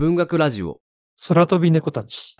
文学ラジオ。空飛び猫たち。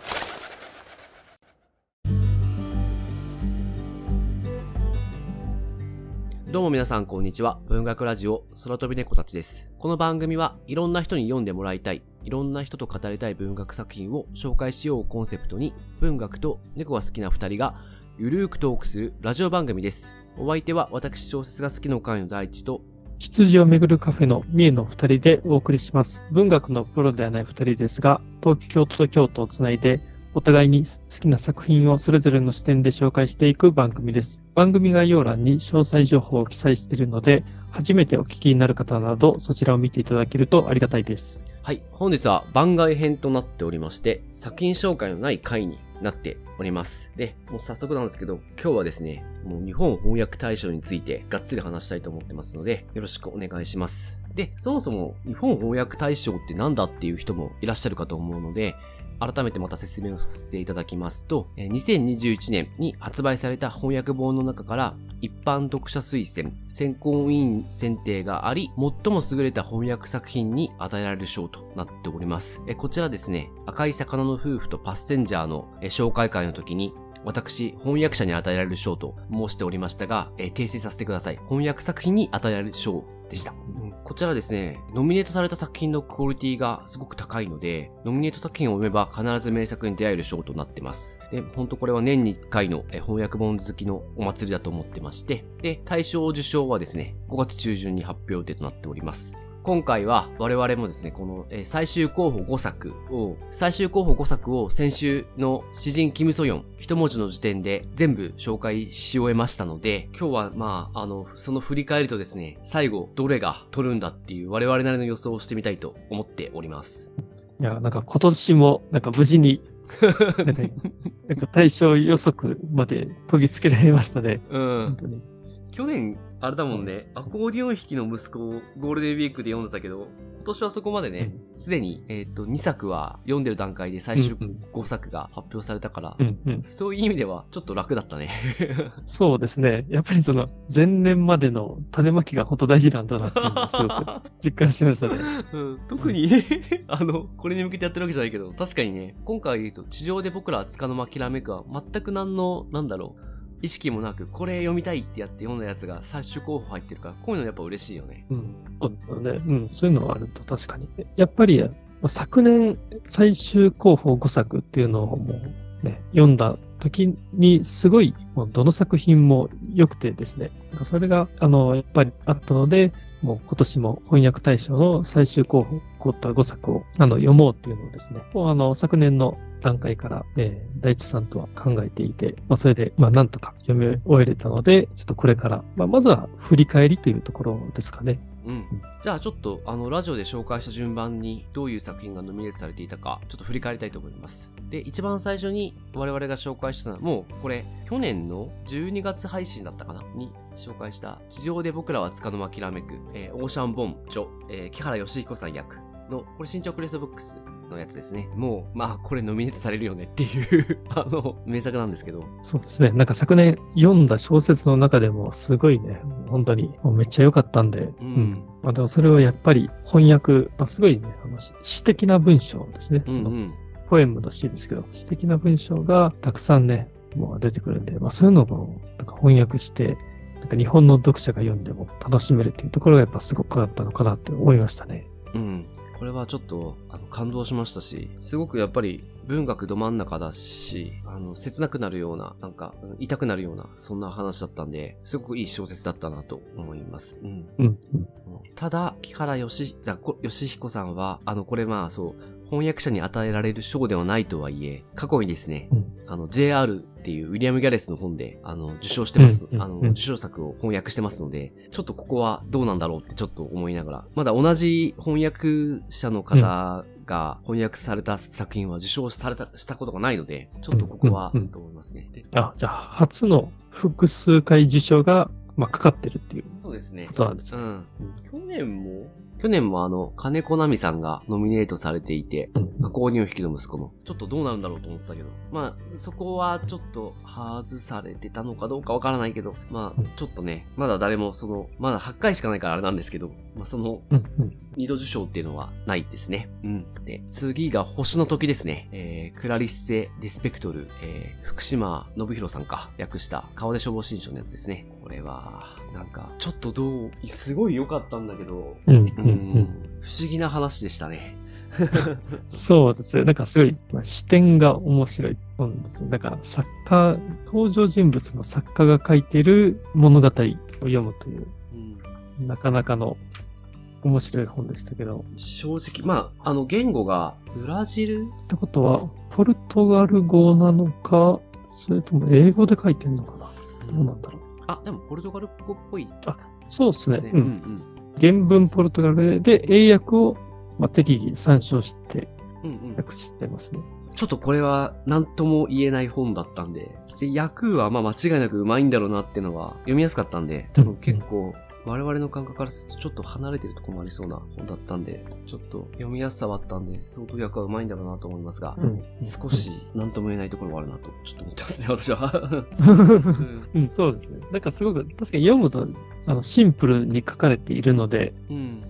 どうも皆さんこんにちは。文学ラジオ空飛び猫たちです。この番組はいろんな人に読んでもらいたい、いろんな人と語りたい文学作品を紹介しようをコンセプトに、文学と猫が好きな二人がゆるーくトークするラジオ番組です。お相手は私小説が好きの会の第一と、羊をめぐるカフェの三重の二人でお送りします。文学のプロではない二人ですが、東京と京都をつないで、お互いに好きな作品をそれぞれの視点で紹介していく番組です。番組概要欄に詳細情報を記載しているので、初めてお聞きになる方など、そちらを見ていただけるとありがたいです。はい、本日は番外編となっておりまして、作品紹介のない回になっております。で、もう早速なんですけど、今日はですね、もう日本翻訳大賞についてがっつり話したいと思ってますので、よろしくお願いします。で、そもそも日本翻訳大賞ってなんだっていう人もいらっしゃるかと思うので、改めてまた説明をさせていただきますと、2021年に発売された翻訳本の中から一般読者推薦、選考委員選定があり、最も優れた翻訳作品に与えられる賞となっております。こちらですね、赤い魚の夫婦とパッセンジャーの紹介会の時に、私、翻訳者に与えられる賞と申しておりましたが、訂正させてください。翻訳作品に与えられる賞でした。こちらですね、ノミネートされた作品のクオリティがすごく高いので、ノミネート作品を読めば必ず名作に出会える賞となってます。で、ほんとこれは年に1回の翻訳本好きのお祭りだと思ってまして、で、大賞受賞はですね、5月中旬に発表予定となっております。今回は我々もですね、このえー最終候補5作を、最終候補5作を先週の詩人キムソヨン一文字の時点で全部紹介し終えましたので、今日はまあ、あの、その振り返りとですね、最後どれが取るんだっていう我々なりの予想をしてみたいと思っております。いや、なんか今年も、なんか無事に、なんか対象予測まで研ぎつけられましたね。うん。本当に。去年、あれだもんね、アコーディオン弾きの息子をゴールデンウィークで読んでたけど、今年はそこまでね、すでに、えっ、と、2作は読んでる段階で最終うんうん5作が発表されたから、うんうん。そういう意味ではちょっと楽だったね。そうですね。やっぱりその前年までの種まきが本当大事なんだなっていうのをすごく 実感しましたね。うん、特に、あの、これに向けてやってるわけじゃないけど、確かにね、今回言うと、地上で僕らはつかの間きらめくは、全く何の、なんだろう、意識もなく、これ読みたいってやって読んだやつが最終候補入ってるから、こういうのやっぱ嬉しいよね。うん。そうですよね。うん。そういうのはあると確かに。やっぱり、昨年最終候補5作っていうのをもうね、読んだ時にすごい、もうどの作品も良くてですね。それが、あの、やっぱりあったので、もう今年も翻訳大賞の最終候補、こういった5作をあの読もうっていうのをですね、もうあの、昨年の段階から、えー、大地さんとは考えていて、まあ、それで、まあ、なんとか読み終えれたので、ちょっとこれから、まあ、まずは振り返りというところですかね。うん。じゃあちょっと、あの、ラジオで紹介した順番に、どういう作品がノミネートされていたか、ちょっと振り返りたいと思います。で、一番最初に我々が紹介したのは、もう、これ、去年の12月配信だったかな？に紹介した、地上で僕らはつかの間きらめく、えーオーシャンボン著、えー木原義彦さん役の、これ新潮クレストブックスのやつですね。もう、まあ、これノミネートされるよねっていう あの、名作なんですけど。そうですね。なんか昨年読んだ小説の中でもすごいね、本当にもうめっちゃ良かったんで、うんまあ、でもそれはやっぱり翻訳、まあ、すごいね、あの詩詩的な文章ですね。そのうんうん。ポエムの詩ですけど、詩的な文章がたくさんね、もう出てくるんで、まあそういうのをなんか翻訳して、なんか日本の読者が読んでも楽しめるっていうところがやっぱすごくあったのかなって思いましたね。うん。これはちょっと、あの、感動しましたし、すごくやっぱり文学ど真ん中だし、あの、切なくなるような、なんか、うん痛くなるような、そんな話だったんで、すごくいい小説だったなと思います。うん。うん、うん。ただ、木原よし、じゃこ義彦さんは、あの、これまあそう、翻訳者に与えられる賞ではないとはいえ、過去にですね、うんあの、JR っていうウィリアム・ギャレスの本で、あの、受賞してます。あの、うんうんうん受賞作を翻訳してますので、ちょっとここはどうなんだろうってちょっと思いながら、まだ同じ翻訳者の方が翻訳された作品は受賞された、したことがないので、ちょっとここは、と思いますね。であ、じゃあ初の複数回受賞が、まあかかってるっていうそうですねこ。となんですね。うん。去年も去年もあの、金子奈美さんがノミネートされていて、うん赤穂二匹の息子の。ちょっとどうなるんだろうと思ってたけど。まあ、そこはちょっと外されてたのかどうかわからないけど、まあ、ちょっとね、まだ誰もその、まだ8回しかないからあれなんですけど、まあその。二度受賞っていうのはないですね。うん。で、次が星の時ですね。えー、クラリッセ・ディスペクトル、えー、福島信弘さんか、訳した川出消防新書のやつですね。これは、なんか、ちょっとどう、すごい良かったんだけど、うんうんううん。ん、不思議な話でしたね。そうですね。なんかすごい、まあ、視点が面白い本ですね。だから作家、登場人物の作家が書いてる物語を読むという、うん、なかなかの面白い本でしたけど。正直、まあ、あの、言語が、ブラジル？ってことは、ポルトガル語なのか、それとも英語で書いてんのかな？どうなんだろう。あ、でもポルトガル語っぽいそうですね。ね。う。うんん原文ポルトガルで英訳を、まあ、適宜参照してうん。うんうん。訳してますね。ちょっとこれは何とも言えない本だったんで、で、訳はまあ間違いなくうまいんだろうなってのは読みやすかったんで、多分結構我々の感覚からするとちょっと離れてるところもありそうな本だったんで、ちょっと読みやすさはあったんで、相当訳はうまいんだろうなと思いますが、うん。少し何とも言えないところはあるなと、ちょっと思ってますね、私は。うんうん、そうですね。なんかすごく、確かに読むと、あの、シンプルに書かれているので、うん。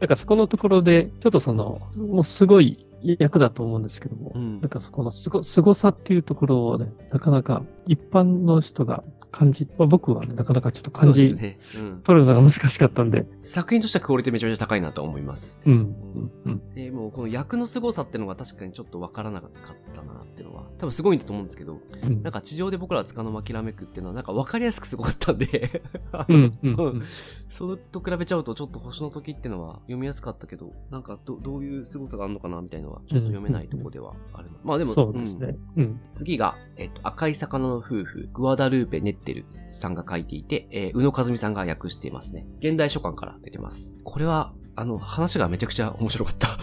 なんかそこのところで、ちょっとその、もうすごい役だと思うんですけども、うんなんかそこのすご、凄さっていうところをね、なかなか一般の人が感じ、まあ、僕はね、なかなかちょっと感じ、ね。うん。取るのが難しかったんで、作品としてはクオリティめちゃめちゃ高いなと思います。うん、うん、うん。で、もうこの役の凄さってのが確かにちょっとわからなかったなっていうのは、多分すごいんだと思うんですけど、うんなんか地上で僕らつかの間きらめくっていうのはなんかわかりやすくすごかったんでうん、うん、うん。それと比べちゃうとちょっと星の時っていうのは読みやすかったけど、なんかどどういう凄さがあるのかなみたいなのはちょっと読めないところではある。まあでも、そうですね。うん。次が、えっと、赤い魚の夫婦、グアダルーペ・ネッテルさんが書いていて、えー宇野和美さんが訳していますね。現代書館から出てます。これは、あの、話がめちゃくちゃ面白かった。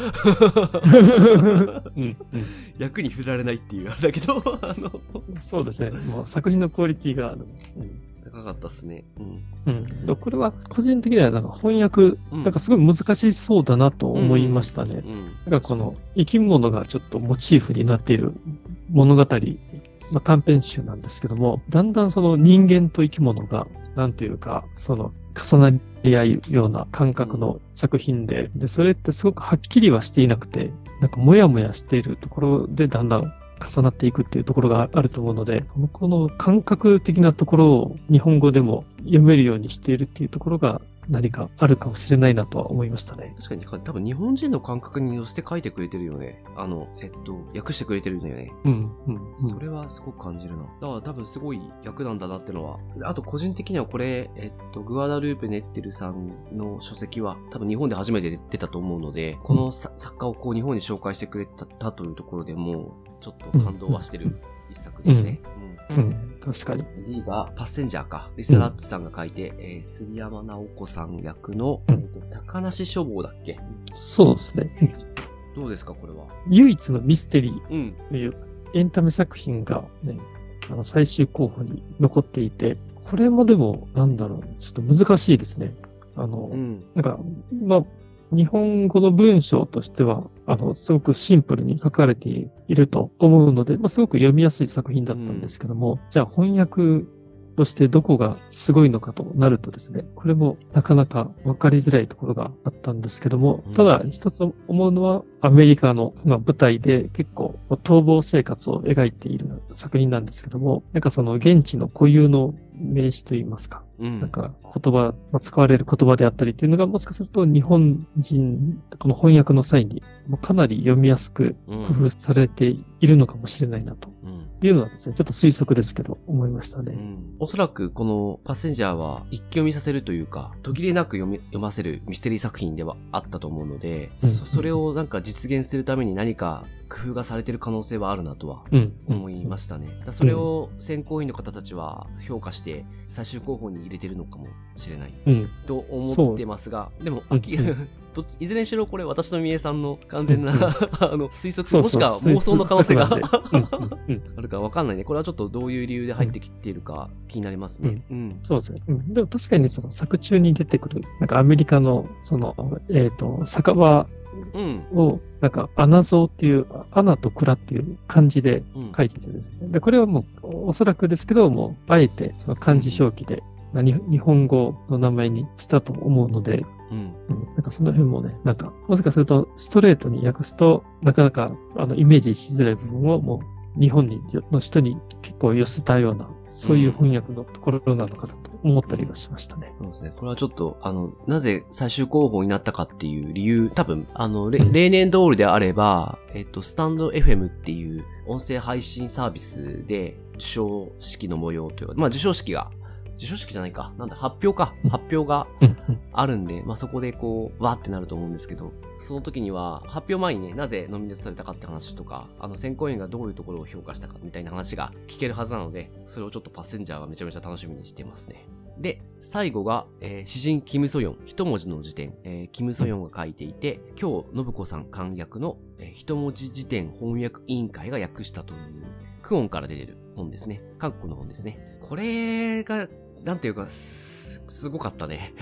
うん、うん。役に振られないっていうあれだけど、あの、そうですね。もう作品のクオリティが。うん高かったっすね。うん。うん。でこれは個人的にはなんか翻訳、うんなんかすごい難しそうだなと思いましたね。うん。なんかこの生き物がちょっとモチーフになっている物語、まあ、短編集なんですけども、だんだんその人間と生き物が、なんていうか、その重なり合うような感覚の作品で、で、それってすごくはっきりはしていなくて、なんかもやもやしているところでだんだん重なっていくっていうところがあると思うので、このこの感覚的なところを日本語でも読めるようにしているっていうところが何かあるかもしれないなとは思いましたね。確かに、多分日本人の感覚に乗せて書いてくれてるよね。あの、えっと、訳してくれてるんだよね。うん、うん、うんそれはすごく感じるな。だから多分すごい役なんだなってのは。あと個人的にはこれ、えっと、グアダルーペ・ネッテルさんの書籍は多分日本で初めて出たと思うので、このさ作家をこう日本に紹介してくれたというところでもう、ちょっと感動はしてる一作ですね。うんうん、確かに。次が、パッセンジャーか。リサラッツさんが書いて、えー杉山直子さん役の、うんえっと、高梨書房だっけ？そうですね。どうですか、これは？唯一のミステリーうん。というエンタメ作品がね、あの最終候補に残っていて、これもでも、なんだろう、ちょっと難しいですね。あの、うん。なんか、まあ、日本語の文章としては、あの、すごくシンプルに書かれていると思うので、まあ、すごく読みやすい作品だったんですけども、じゃあ翻訳としてどこがすごいのかとなるとですね、これもなかなか分かりづらいところがあったんですけどもうん、ただ一つ思うのは、アメリカの、まあ、舞台で結構逃亡生活を描いている作品なんですけども、なんかその現地の固有の名詞といいますか、うん。なんか言葉、まあ使われる言葉であったりっていうのがもしかすると日本人、この翻訳の際にかなり読みやすくうん、工夫されているのかもしれないなとうん。いうのはですね、ちょっと推測ですけど思いましたね。うんおそらくこのパッセンジャーは一気読みさせるというか、途切れなく読み読ませるミステリー作品ではあったと思うので、うんそそれをなんか実現するために何か工夫がされてる可能性はあるなとはうん。思いましたね。それを選考委員の方たちは評価して最終候補に入れてるのかもしれないうん。と思ってますが、でも、あきうん いずれにしろこれ私と三重さんの完全な、うん あの推測、もしくは妄想の可能性が あるかわかんないね。これはちょっとどういう理由で入ってきているか気になりますね。うん。そうですね。うん。でも確かにその作中に出てくる、なんかアメリカの、その、えっ、と、酒場うん。をなんか、穴像っていう、穴と蔵っていう漢字でうん。書いててですね。で、これはもう、おそらくですけど、もう、あえて、その漢字表記で、なに日本語の名前にしたと思うので、うん。うん、なんかその辺もね、なんか、もしかすると、ストレートに訳すと、なかなか、あの、イメージしづらい部分を、もう、日本に、の人に結構寄せたような、そういう翻訳のところなのかなと思ったりはしましたね。そうですね。これはちょっと、あの、なぜ最終候補になったかっていう理由、多分、あの、例年通りであれば、えっと、スタンド FM っていう音声配信サービスで、授賞式の模様というか、まあ、授賞式が、授賞式じゃないか。なんだ、発表か。うん発表が。あるんで、まあ、そこでこう、わーってなると思うんですけど、その時には、発表前にね、なぜノミネートされたかって話とか、あの、選考委員がどういうところを評価したかみたいな話が聞けるはずなので、それをちょっとパッセンジャーがめちゃめちゃ楽しみにしてますね。で、最後が、えー詩人キムソヨン、一文字の辞典、えーキムソヨンが書いていて、今日、信子さん簡訳の、えー一文字辞典翻訳委員会が訳したという、クオンから出てる本ですね。韓国の本ですね。これが、なんていうか、すすごかったね。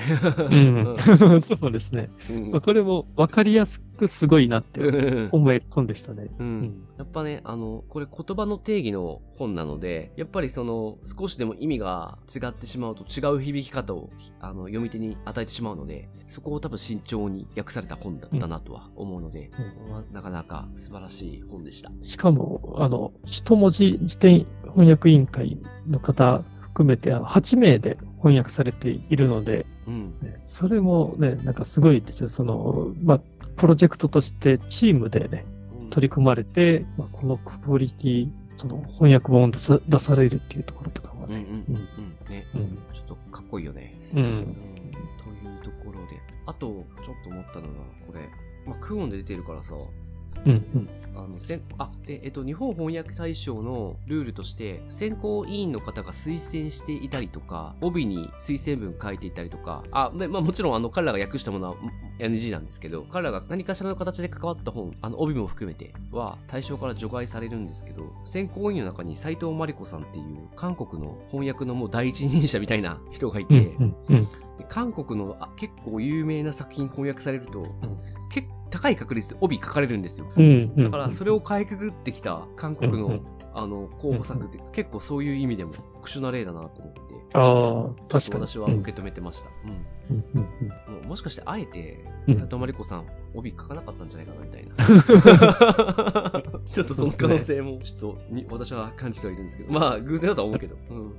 うん、そうですね。うんまあ、これも分かりやすくすごいなってうん思える本でしたね。うん。やっぱね、あの、これ言葉の定義の本なので、やっぱりその、少しでも意味が違ってしまうと違う響き方を、あの、読み手に与えてしまうので、そこを多分慎重に訳された本だったなとは思うので、うまあなかなか素晴らしい本でした。しかも、あの、一文字辞典翻訳委員会の方含めて、あの8名で翻訳されているので、うん。ねそれもね、なんかすごいですよ。その、まあ、プロジェクトとしてチームでね、取り組まれて、まあ、このクオリティ、その翻訳本を出さ出されるっていうところとかはね。うんうんうんうん。ね、うん。ちょっとかっこいいよね。う。うんん。というところで。あと、ちょっと思ったのが、これ、まあ、クオンで出てるからさ、うん。うん。あの、せん、あ、で、えっと、日本翻訳大賞のルールとして、選考委員の方が推薦していたりとか、帯に推薦文書いていたりとか、あ、でまあもちろんあの、彼らが訳したものはん NG なんですけど、彼らが何かしらの形で関わった本、あの、帯も含めては、対象から除外されるんですけど、選考委員の中に斉藤真理子さんっていう、韓国の翻訳のもう第一人者みたいな人がいて、うん。うん。うん。で韓国のあ結構有名な作品翻訳されると、結高い確率で帯書かれるんですよ。うん。うん。だからそれをかいくぐってきた韓国のうんうんあの候補作って結構そういう意味でも特殊な例だなと思って、ああ、確かに。私は受け止めてました。うんうん。うん。うん。もうもしかしてあえてうん斉藤真理子さん帯書かなかったんじゃないかなみたいな。ちょっとその可能性もちょっとに私は感じてはいるんですけど、まあ偶然だとは思うけど。うん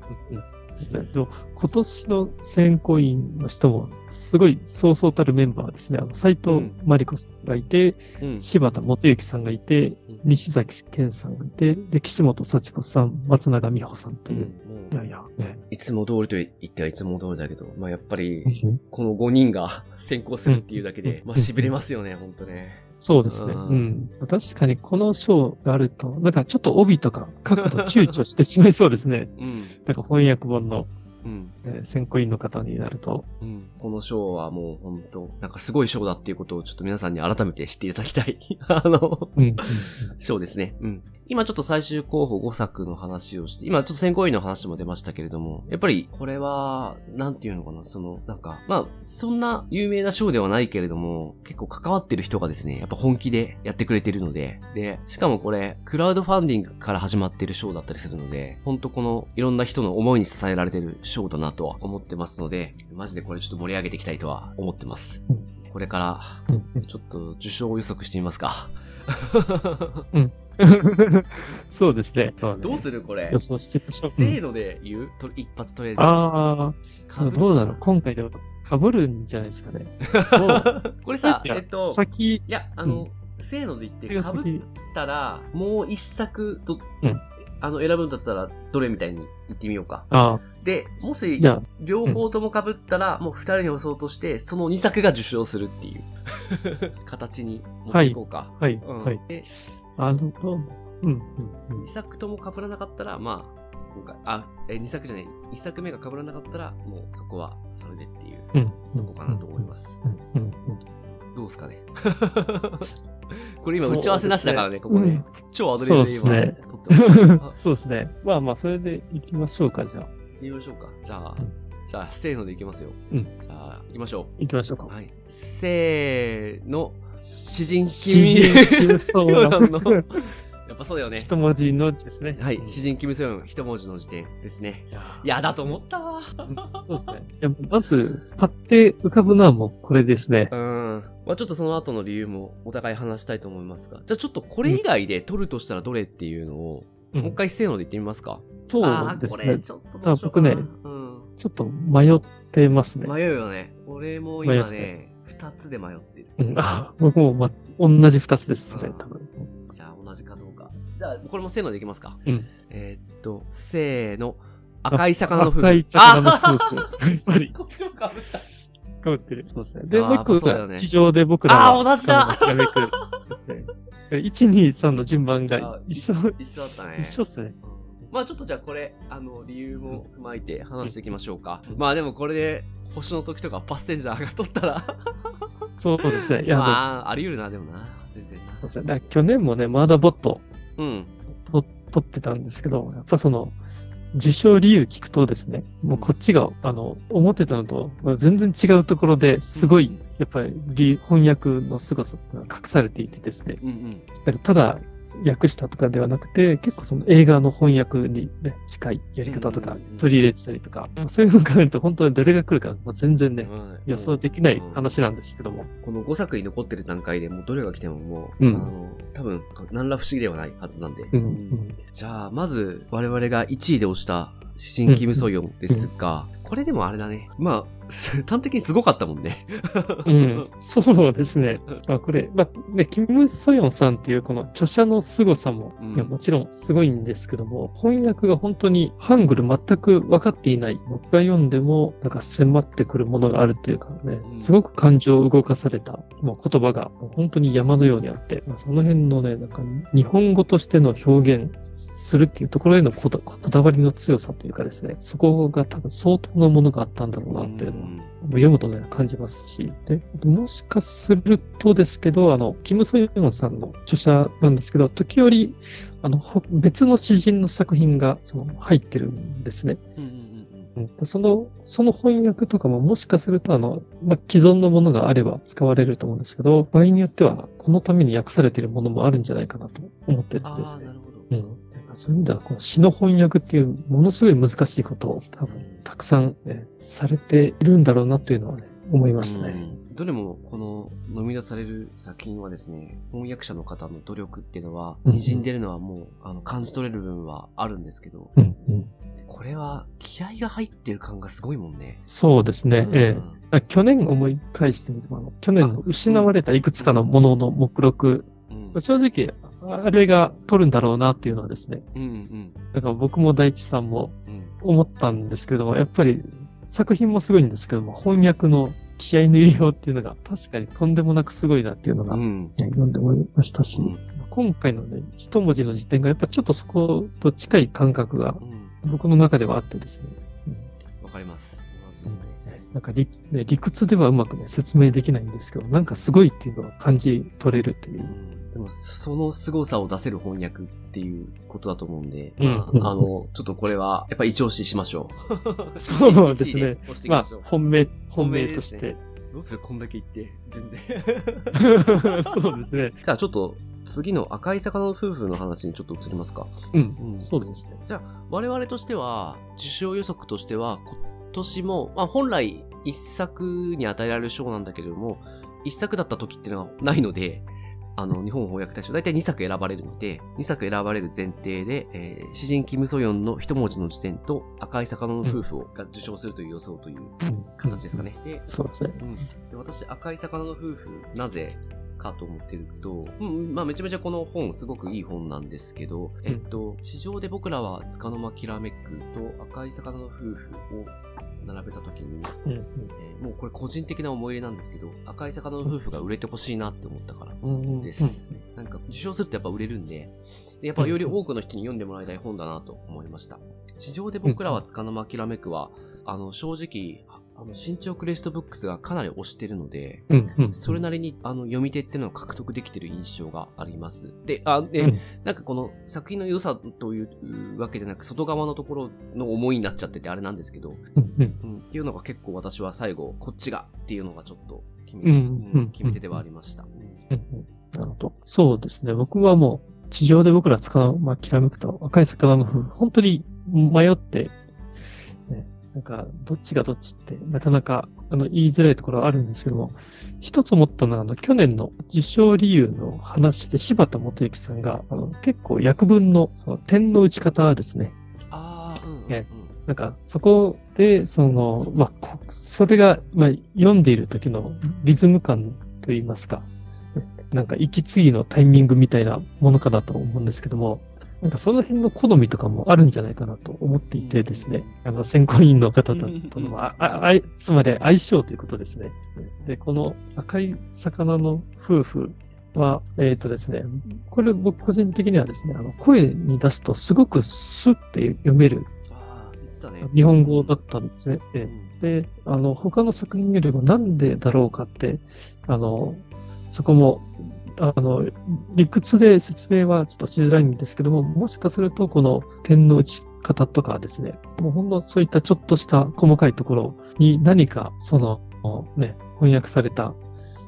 うんでも今年の選考委員の人も、すごいそうそうたるメンバーですね。あの、斉藤真理子さんがいて、うん柴田元幸さんがいてうん、西崎健さんがいて、で、岸本幸子さん、松永美穂さんという。うんいやいや、ね。いつも通りと言ってはいつも通りだけど、まあやっぱりうんこの5人が 先行するっていうだけで、うんまあ痺れますよね、ほんとね。そうですね。ううんん。確かにこの賞があると、なんかちょっと帯とか書くと躊躇してしまいそうですね。うん。なんか翻訳本の、うん。えー選考委員の方になると。うん。この賞はもう本当なんかすごい賞だっていうことをちょっと皆さんに改めて知っていただきたい。あの、うん。うん賞ですね。うん。今ちょっと最終候補5作の話をして、今ちょっと選考委員の話も出ましたけれども、やっぱりこれは、なんていうのかな、その、なんか、まあ、そんな有名な賞ではないけれども、結構関わってる人がですね、やっぱ本気でやってくれてるので、で、しかもこれ、クラウドファンディングから始まってる賞だったりするので、ほんとこの、いろんな人の思いに支えられてる賞だなとは思ってますので、マジでこれちょっと盛り上げていきたいとは思ってます。これから、うんうんちょっと受賞予測してみますか。そうですね。どうするこれ？予。想してみましょう。せーので言う？と一発とりあえず。ああ、かぶるどうだろう。今回でも被るんじゃないですかね。これさ、えっと、先、いや、あの、せーので言って、かぶったら、もう一作と、うんあの、選ぶんだったら、どれみたいに言ってみようか。あで、もし両方とも被ったら、もう二人の予想として、その二作が受賞するっていう、形に持っていこうか。はい、うんはい。で、あの、どうん、うん、うん二作とも被らなかったら、まあ、今回、あ、え、二作じゃない、一作目が被らなかったら、もうそこはそれでっていううん。とこかなと思います。どうですかね これ今打ち合わせなしだからね、ここうんね。超アドリブで今、撮ってます。あ そうですね。まあまあ、それで行きましょうか、じゃあ。行きましょうか。じゃあ、うんじゃあ、せーのでいきますよ。うんじゃあ、行きましょ行きましょうかう。。はい。せーの、詩人キム・ソヨンソヨンの やっぱそうだよね。一文字のですね。はい。詩人キム・ソヨン一文字の時点ですね。いやいや、だと思ったわ。そうですね。いやまず、パって浮かぶのはもうこれですね。うん。まあちょっとその後の理由もお互い話したいと思いますが。じゃあちょっとこれ以外で取るとしたらどれっていうのを、うんもう一回せーので言ってみますか？そうですね。れちょっとどうしようかな。あ僕ねうん。ちょっと迷ってますね。迷うよね。俺も今ね、二つで迷ってる。うん、あ、僕も、ま、同じ二つです、それ、多分。じゃあ同じかどうか。じゃあ、これもせーのでいきますか。うんえーっと、せーの。赤い魚の夫婦。赤い魚の夫あ婦。やっぱり、こっちをかぶった。かぶってる。そうですね。で、もう一個が、地上で僕らあー同じだひらめくですね。1、2、3の順番があ一緒、一緒だったね。一緒っすね。うんまあちょっとじゃあこれ、あの、理由も踏まえて話していきましょうか。うんまあでもこれで、星の時とかパスセンジャーが取ったら、そうですね。いや、まあ、あり得るな、でもな。全然そうですね。だから去年もね、まだボットな。うん。と取ってたんですけど、やっぱその、受賞理由聞くとですね、もうこっちが、あの、思ってたのと、まあ全然違うところですごい、やっぱり理翻訳の凄さが隠されていてですね、うんうん。だからただ訳したとかではなくて、結構その映画の翻訳に、ね、近いやり方とか取り入れてたりとか、そういうのを考えると本当にどれが来るか、まあ、全然ね、うん予想できない話なんですけども。この5作に残ってる段階でもうどれが来てももう、うん。あの、多分、何ら不思議ではないはずなんで。うんうんじゃあ、まず、我々が1位で押した、新キムソヨンですが、これでもあれだね。まあ、す端的にすごかったもんね。うん、そうですね。まあ、これ、まあ、ね、キム・ソヨンさんっていうこの著者の凄さも、うんいやもちろんすごいんですけども、翻訳が本当にハングル全く分かっていない。僕が読んでも、なんか迫ってくるものがあるというかねう、んすごく感情を動かされた、もう言葉が本当に山のようにあって、まあ、その辺のね、なんか日本語としての表現、するっていうところへのこだこだわりの強さというかですね、そこが多分相当なものがあったんだろうなっていうのは読むとね、感じますし、で、もしかするとですけど、あの、キム・ソヨンさんの著者なんですけど、時折、あの、ほ別の詩人の作品が、その、入ってるんですね。うんその、その翻訳とかももしかすると、あの、まあ、既存のものがあれば使われると思うんですけど、場合によっては、このために訳されているものもあるんじゃないかなと思ってるんですああ、ねな。るほど。うん。そういう意味では、この詩の翻訳っていう、ものすごい難しいことを多分、たくさん、ね、されているんだろうなというのはね、思いますね。うんどれもこのノミネートされる作品はですね、翻訳者の方の努力っていうのは、うん滲んでるのはもう、あの、感じ取れる部分はあるんですけど、うん、うん。これは気合が入ってる感がすごいもんね。そうですね。うんええ去年思い返してみても、あの去年の失われたいくつかのものの目録、うん。正直、あれが取るんだろうなっていうのはですね、うんうんだから僕も大地さんもうん。思ったんですけども、やっぱり作品もすごいんですけども、翻訳の気合の入れようっていうのが確かにとんでもなくすごいなっていうのが、うん。ね読んで思いましたし、うん今回のね、一文字の時点がやっぱちょっとそこと近い感覚がうん。僕の中ではあってですね。わかります。なんか理,、ね、理屈ではうまくね、説明できないんですけど、なんかすごいっていうのを感じ取れるっていうう。んでも、その凄さを出せる翻訳っていうことだと思うんで、うんまあ、あの、ちょっとこれは、やっぱ一押ししましょう。そうですね一位で押していきまあましょう。、本命、本本命として。どうする？こんだけ言って。全然。そうですね。じゃあちょっと、次の赤い魚の夫婦の話にちょっと移りますか。うん。うんそうですね。じゃあ、我々としては、受賞予測としては、今年も、まあ本来、一作に与えられる賞なんだけれども、一作だった時っていうのはないので、あの、日本翻訳大賞、だいたい2作選ばれるので、2作選ばれる前提で、えー、詩人キムソヨンの一文字の時点と赤い魚の夫婦を、が受賞するという予想といううん形ですか。ね。で、そうですね。うん、で私、赤い魚の夫婦、なぜかと思ってると、うん、まあめちゃめちゃこの本、すごくいい本なんですけど、えっと、地上で僕らは束の間きらめくと赤い魚の夫婦を並べたときに、うんえーもうこれ個人的な思い入れなんですけど、赤い魚の夫婦が売れてほしいなって思ったからうん。うんです。なんか受賞するとやっぱ売れるんで、でやっぱより多くの人に読んでもらいたい本だなと思いました。地上で僕らは束の間きらめくは、あの、正直、あの、新潮クレストブックスがかなり推してるので、うん。うん。それなりに、あの、読み手っていうのを獲得できてる印象があります。で、あ、で、うんなんかこの作品の良さというわけでなく、外側のところの思いになっちゃっててあれなんですけど、うん。うん。うん、っていうのが結構私は最後、こっちがっていうのがちょっと決め,、うんうん決め手ではありました。うんうんなるほど。そうですね。僕はもう、地上で僕ら使う、まあ、きらめくと赤い魚の風、本当に迷って、ね、なんか、どっちがどっちって、なかなか、あの、言いづらいところはあるんですけども、一つ思ったのは、あの、去年の受賞理由の話で、柴田元幸さんが、あの、結構訳文の、その、点の打ち方ですね。ああ、うん、うん。えなんか、そこで、その、まあ、こそれが、まあ、読んでいる時のリズム感といいますか、なんか息継ぎのタイミングみたいなものかなと思うんですけども、なんかその辺の好みとかもあるんじゃないかなと思っていてですね、あの、選考委員の方との、あああつまり相性ということですね。で、この赤い魚の夫婦は、えっ、とですね、これ僕個人的にはですね、あの、声に出すとすごくスッて読める。日本語だったんですね。で、あの、他の作品よりもなんでだろうかって、あの、そこも、あの、理屈で説明はちょっとしづらいんですけども、もしかするとこの点の打ち方とかですね、もうほんのそういったちょっとした細かいところに何かその、ね、翻訳された、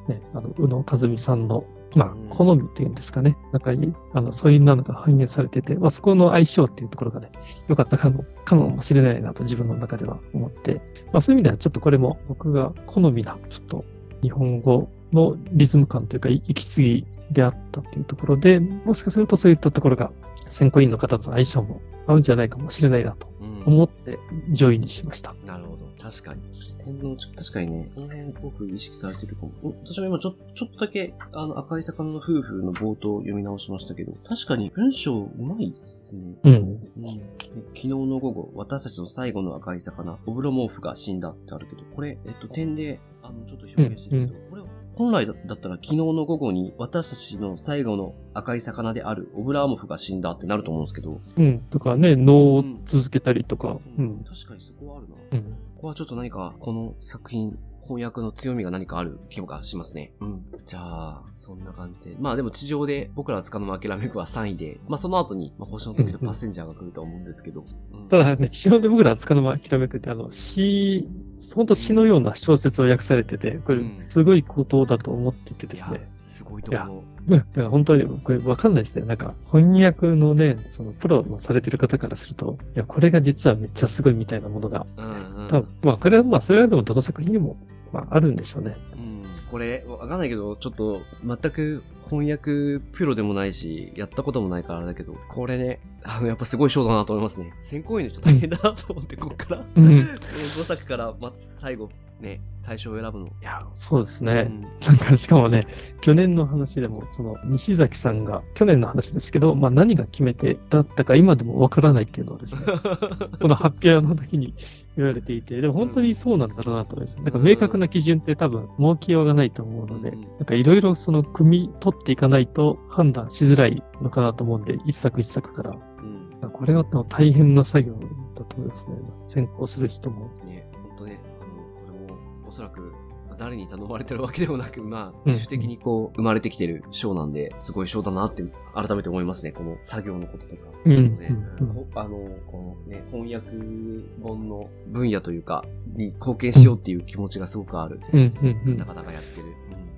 ね、あの、宇野和美さんの、まあうん、好みっていうんですかね、中に、あの、そういうのが反映されてて、まあ、そこの相性っていうところがね、良かったかも、かもしれないなと自分の中では思って、まあそういう意味ではちょっとこれも僕が好みな、ちょっと日本語のリズム感というか、息継ぎであったっていうところで、もしかするとそういったところが選考委員の方と相性も合うんじゃないかもしれないなとうん思って上位にしました。なるほど。確かに。天皇地確かにね、この辺僕意識されてるかも。お私も今ちょ、ちょっとだけ、あの、赤い魚の夫婦の冒頭を読み直しましたけど、確かに文章うまいっすね。うん。うん、で昨日の午後、私たちの最後の赤い魚、オブロモーフが死んだってあるけど、これ、えっと、点で、あの、ちょっと表現してるけど、これ、本来だだったら昨日の午後に私たちの最後の赤い魚であるオブラーモフが死んだってなると思うんですけど、うん。とかね、脳を続けたりとか。うん。確かにそこはあるな。うん。ここはちょっと何か、この作品、翻訳の強みが何かある気がしますね。うん。じゃあ、そんな感じで。まあでも地上で僕らはつかの間諦めくは3位で、まあその後に、まあ星の時とパッセンジャーが来ると思うんですけど。うんただね、地上で僕らつかの間諦めくって、あの、詩、本当詩のような小説を訳されてて、これうん、すごいことだと思っていてですね。、すごいと思う。うん。だから本当に、これわかんないですね。なんか、翻訳のね、そのプロのされてる方からすると、いや、これが実はめっちゃすごいみたいなものが、うんうん。多分、まあ、これは、まあ、それはでもどの作品にも、まあ、あるんでしょうね。うん。これ、わかんないけど、ちょっと、全く翻訳プロでもないし、やったこともないからあれだけど、これね、あの、やっぱすごい賞だなと思いますね。選考委員の人大変だなと思って、こっから。うん。い5作から、まず最後、ね、対象を選ぶの。や、そうですうね。ん。なんか、しかもね、去年の話でも、その、西崎さんが、去年の話ですけど、まあ、何が決め手だったか今でもわからないっていうのはですね、この発表の時に言われていて、でも本当にそうなんだろうなと思います。なんか明確な基準って多分設けようがないと思うので、うんなんかいろいろその組み取っていかないと判断しづらいのかなと思うんで、一作一作から。うん。これは大変な作業だと思いますね。先行する人も。ね、ほんとね、おそらく、誰に頼まれてるわけでもなく、まあ、うん自主的にこう、生まれてきてる賞なんで、すごい賞だなって、改めて思いますね、この作業のこととか。うんあの、このね、翻訳本の分野というか、に貢献しようっていう気持ちがすごくあるうん方。々がやってる。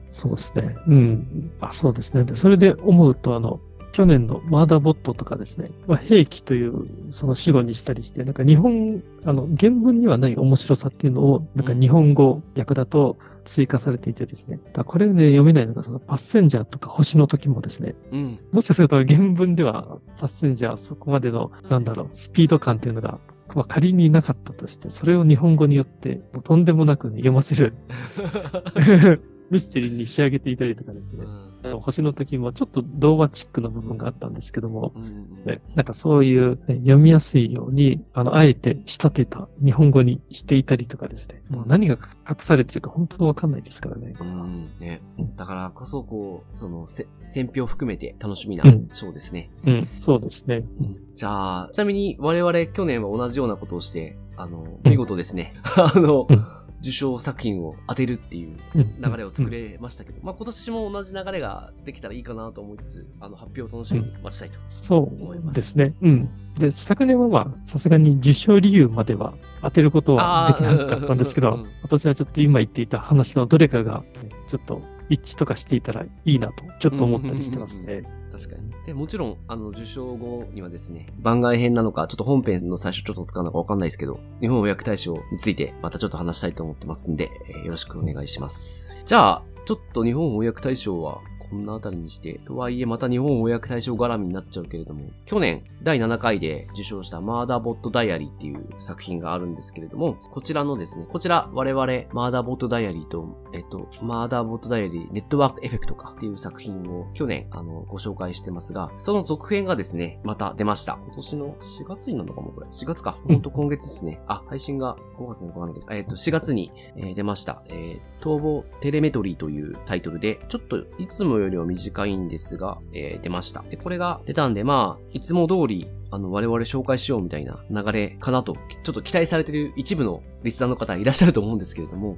そうですね。うん。あ、そうですね。でそれで思うと、あの、去年のマーダーボットとかですね、まあ、兵器というその死語にしたりして、なんか日本、あの、原文にはない面白さっていうのを、なんか日本語訳だと追加されていてですね、だこれね、読めないのが、そのパッセンジャーとか星の時もですね、うん。うん。もしかすると原文ではパッセンジャーそこまでの、なんだろう、スピード感っていうのが、まあ、仮になかったとして、それを日本語によって、とんでもなく、ね、読ませる ミステリーに仕上げていたりとかですね。星の時もちょっと童話チックな部分があったんですけども、うんうんね、なんかそういう、ね読みやすいように、あの、あえて仕立てた日本語にしていたりとかですね。もう何が隠されてるか本当わかんないですからね。うん。ねうん。だからこそ、こう、その、せ選評含めて楽しみなうん賞ですね。うん、そうですね。じゃあ、ちなみに我々去年は同じようなことをして、あの、うん見事ですね。あの、うん受賞作品を当てるっていううん流れを作れましたけど、まあ今年も同じ流れができたらいいかなと思いつつ、あの、発表を楽しみに待ちたいと。そうですね。うん。で、昨年はまあ、さすがに受賞理由までは当てることはできなかったんですけどあーうんうんうん、私はちょっと今言っていた話のどれかが、ねちょっと一致とかしていたらいいなと、ちょっと思ったりしてますね。確かに。で、もちろん、あの、受賞後にはですね、番外編なのか、ちょっと本編の最初ちょっと使うのかわかんないですけど、日本予約大賞についてまたちょっと話したいと思ってますんで、えーよろしくお願いします。じゃあ、ちょっと日本翻訳大賞はこんなあたりにして、とはいえまた日本翻訳大賞絡みになっちゃうけれども、去年第7回で受賞したマーダーボットダイアリーっていう作品があるんですけれども、こちらのですね、こちら我々マーダーボットダイアリーと、えっと、マーダーボットダイアリーネットワークエフェクトかっていう作品を去年あのご紹介してますが、その続編がですね、また出ました。今年の4月になるのかもこれ。4月か。ほんと今月ですね。あ、配信が5月なのかわかんないけど、えっと、4月に、えー出ました。えー、逃亡テレメトリーというタイトルで、ちょっといつもよりは短いんですが、えー出ました。でこれが出たんで、まあ、いつも通り、あの、我々紹介しようみたいな流れかなと、ちょっと期待されてる一部のリスナーの方いらっしゃると思うんですけれども、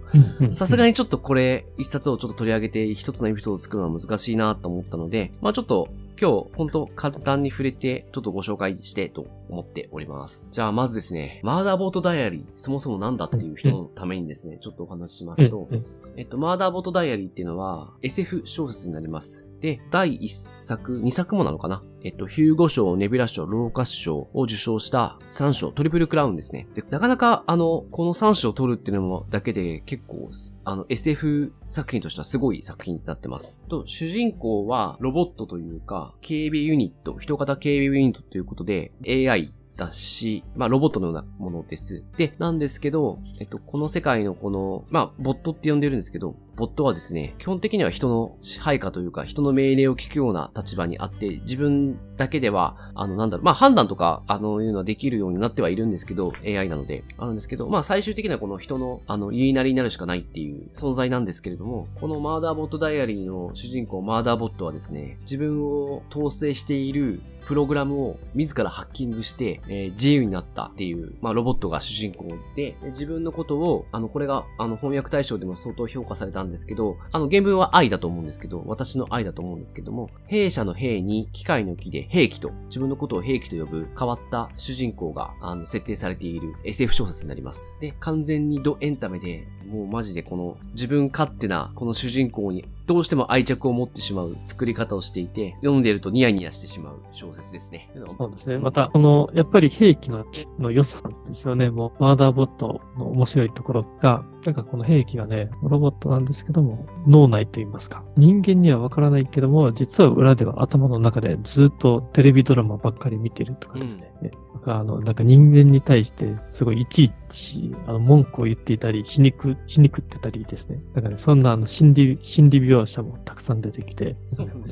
さすがに。にちょっとこれ、一冊をちょっと取り上げて一つのエピソードを作るのは難しいなと思ったので、まあちょっと今日、ほんと簡単に触れて、ちょっとご紹介してと思っております。じゃあまずですね、マーダーボートダイアリー、そもそもなんだっていう人のためにですね、ちょっとお話ししますと、えっと、マーダーボートダイアリーっていうのは SF 小説になります。で、第1作、2作もなのかな？えっと、ヒューゴ賞、ネビュラ賞、ローカス賞を受賞した3賞、トリプルクラウンですね。で、なかなか、あの、この3賞を取るっていうのもだけで結構、あの、SF 作品としてはすごい作品になってます。と、主人公はロボットというか、警備ユニット、人型警備ユニットということで、AI だし、まあ、ロボットのようなものです。で、なんですけど、えっと、この世界のこの、まあ、ボットって呼んでるんですけど、ボットはですね、基本的には人の支配下というか、人の命令を聞くような立場にあって、自分だけでは、あの、なんだろう、まあ、判断とか、あの、いうのはできるようになってはいるんですけど、AI なので、あるんですけど、まあ、最終的にはこの人の、あの、言いなりになるしかないっていう存在なんですけれども、このマーダーボットダイアリーの主人公、マーダーボットはですね、自分を統制しているプログラムを自らハッキングして、えー自由になったっていう、まあ、ロボットが主人公で、自分のことを、あの、これが、あの、翻訳大賞でも相当評価されたんですけど、あの、原文は愛だと思うんですけど、私の愛だと思うんですけども、弊社の兵に機械の木で兵器と、自分のことを兵器と呼ぶ変わった主人公が、あの、設定されている SF 小説になります。で、完全にドエンタメで、もうマジでこの自分勝手なこの主人公にどうしても愛着を持ってしまう作り方をしていて、読んでいるとニヤニヤしてしまう小説ですね。そうですね。また、この、やっぱり兵器のの良さですよね。もう、マーダーボットの面白いところが、なんかこの兵器がね、ロボットなんですけども、脳内と言いますか。人間にはわからないけども、実は裏では頭の中でずっとテレビドラマばっかり見てるとかですね。ねなんかあの、なんか人間に対して、すごいいちいち、あの、文句を言っていたり、皮肉、皮肉ってたりですね。だからね、そんなあの、心理、心理描写もたくさん出てきて、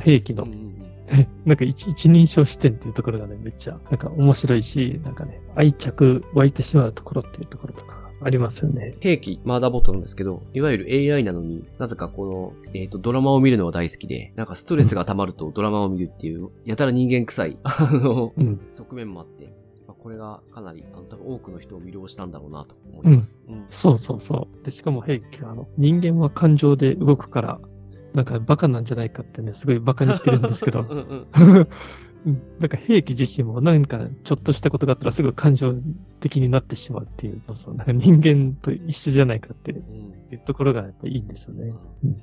兵器のうんうんうん なんか一一人称視点っていうところがね、めっちゃ、なんか面白いし、なんかね、愛着湧いてしまうところっていうところとかありますよね。兵器、マーダーボットなんですけど、いわゆる AI なのに、なぜかこの、えっ、と、ドラマを見るのは大好きで、なんかストレスが溜まるとドラマを見るっていう、やたら人間臭い、あの、うん。側面もあって、まあこれがかなり、あの、多分多くの人を魅了したんだろうなと思います。うんそうそうそう。で、しかも兵器は、あの、人間は感情で動くから、なんかバカなんじゃないかってね、すごいバカにしてるんですけど。う、んうんうん なんか兵器自身も何かちょっとしたことがあったらすぐ感情的になってしまうっていう、そうそうなんか人間と一緒じゃないかっていううんところがやっぱいいんですよね。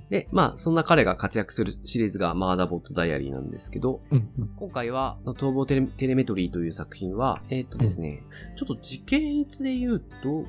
で、まあ、そんな彼が活躍するシリーズがマーダーボットダイアリーなんですけど、うんうん。今回は、逃亡テレメトリーという作品は、えーっとですね、ちょっと時系列で言うと、お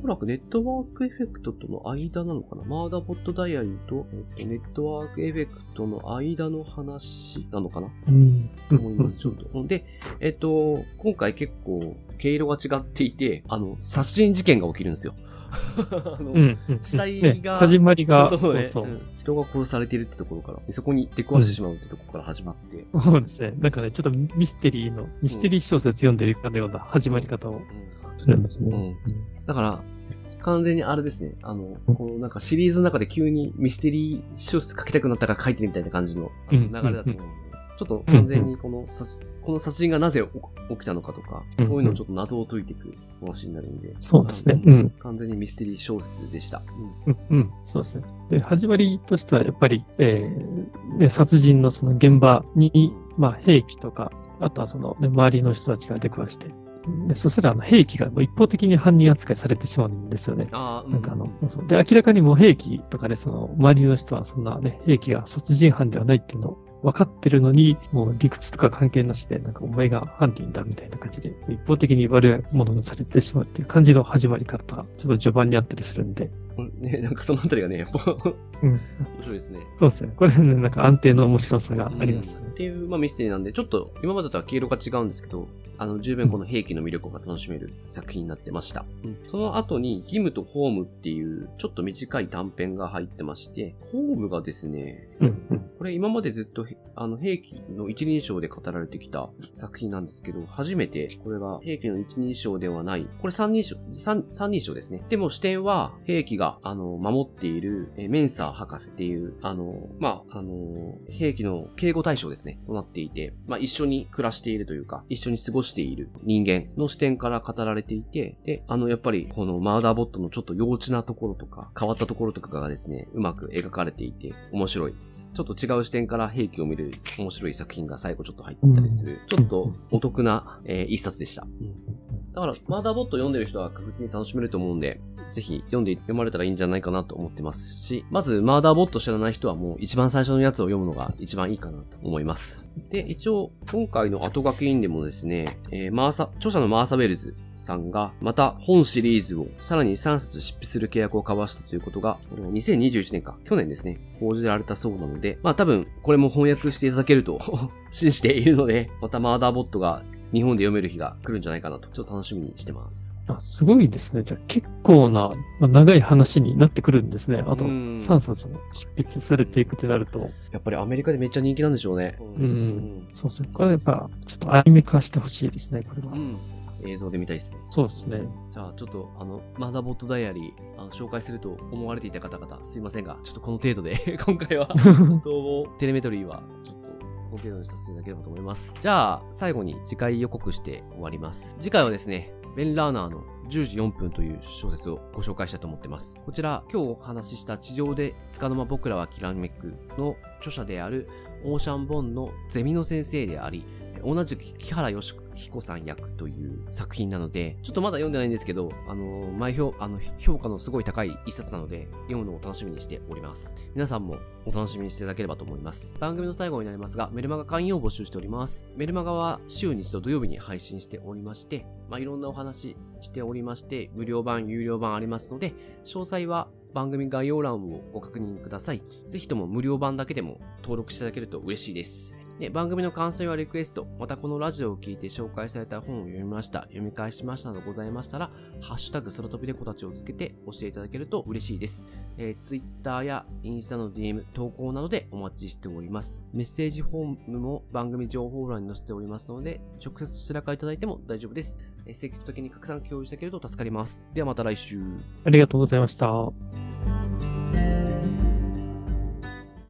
そらくネットワークエフェクトとの間なのかな？マーダーボットダイアリーと、えーっとネットワークエフェクトの間の話なのかな？うん。と思います、ちょっと。で、えっと、今回結構、毛色が違っていて、あの、殺人事件が起きるんですよ。あのうんうん。死体がね始まりが、そうねそううん人が殺されているってところから、そこに出くわしてしまうってところから始まって、そうですね。なんかね、ちょっとミステリーの、ミステリー小説読んでるかのような始まり方をするんですね。だから、完全にあれですね。あの、このなんかシリーズの中で急にミステリー小説書きたくなったから書いてるみたいな感じの流れだと思うので、ちょっと完全にこの殺、この殺人がなぜ起きたのかとか、うんそういうのをちょっと謎を解いていく話になるんで。そうですね。うん。完全にミステリー小説でした。うん、うん、そうですね。で、始まりとしては、やっぱり、えーね、殺人のその現場に、まあ、兵器とか、あとはその、ね、周りの人たちが出くわして、でそしたらあの兵器がもう一方的に犯人扱いされてしまうんですよね。ああ、なんかあの、そうで、明らかにもう兵器とかね、その、周りの人はそんなね、兵器が殺人犯ではないっていうのを分かってるのに、もう理屈とか関係なしで、なんかお前が犯人だみたいな感じで、一方的に悪いものがされてしまうっていう感じの始まり方が、ちょっと序盤にあったりするんで。うんね、なんかそのあたりがね、やっぱうん。面白いですね。そうですね。これね、なんか安定の面白さがありましたね。っていう、まあ、ミステリーなんで、ちょっと今までとは経路が違うんですけど、あの、十分この兵器の魅力が楽しめる作品になってました。うんその後に、義務とホームっていう、ちょっと短い短編が入ってまして、ホームがですね。これ今までずっとへ、あの、兵器の一人称で語られてきた作品なんですけど、初めて、これが兵器の一人称ではない、これ三人称、三、三人称ですね。でも視点は、兵器が、あの、守っている、えーメンサー博士っていう、あの、まあ、あの、兵器の警護対象ですね、ねとなっていて、まあ、一緒に暮らしているというか、一緒に過ごしている人間の視点から語られていて、で、あの、やっぱり、このマーダーボットのちょっと幼稚なところとか、変わったところとかがですね、うまく描かれていて、面白いです。ちょっと違う視点から兵器を見る面白い作品が最後ちょっと入ってたりする、ちょっとお得な、えー一冊でした。うんだから、マーダーボット読んでる人は確実に楽しめると思うんで、ぜひ読んで読まれたらいいんじゃないかなと思ってますし、まずマーダーボット知らない人はもう一番最初のやつを読むのが一番いいかなと思います。で、一応、今回の後書きにでもですね、えーマーサ、著者のマーサ・ウェルズさんが、また本シリーズをさらに3冊執筆する契約を交わしたということが、2021年か、去年ですね、報じられたそうなので、まあ多分、これも翻訳していただけると 信じているので、またマーダーボットが日本で読める日が来るんじゃないかなと、ちょっと楽しみにしてます。あ、すごいですね。じゃあ結構な、まあ、長い話になってくるんですね。あとうん3冊も執筆されていくってなると、やっぱりアメリカでめっちゃ人気なんでしょうね。んそうですね。これやっぱ、ちょっとアニメ化してほしいですね、これは。うん。映像で見たいですね。そうですね。じゃあ、ちょっと、あの、マーダーボットダイアリー、あの、紹介すると思われていた方々、すいませんが、ちょっとこの程度で、今回は、統合テレメトリーは、ちょっと、この程度にさせていただければと思います。じゃあ、最後に次回予告して終わります。次回はですね、ベン・ラーナーの10時4分という小説をご紹介したいと思ってます。こちら、今日お話しした地上で束の間僕らはきらめくの著者であるオーシャン・ボンのゼミの先生であり、同じく木原義彦さん役という作品なので、ちょっとまだ読んでないんですけど、あの、前評、あの、評価のすごい高い一冊なので、読むのを楽しみにしております。皆さんもお楽しみにしていただければと思います。番組の最後になりますが、メルマガ会員を募集しております。メルマガは週に一度土曜日に配信しておりまして、まあ、いろんなお話しておりまして、無料版、有料版ありますので、詳細は番組概要欄をご確認ください。ぜひとも無料版だけでも登録していただけると嬉しいです。で、番組の感想やリクエスト、またこのラジオを聞いて紹介された本を読みました、読み返しましたなどございましたら、ハッシュタグ空飛びでこたちをつけて教えていただけると嬉しいです。えー、Twitter やインスタの DM、投稿などでお待ちしております。メッセージフォームも番組情報欄に載せておりますので、直接そちらからいただいても大丈夫です。えー積極的に拡散共有していただけると助かります。ではまた来週。ありがとうございました。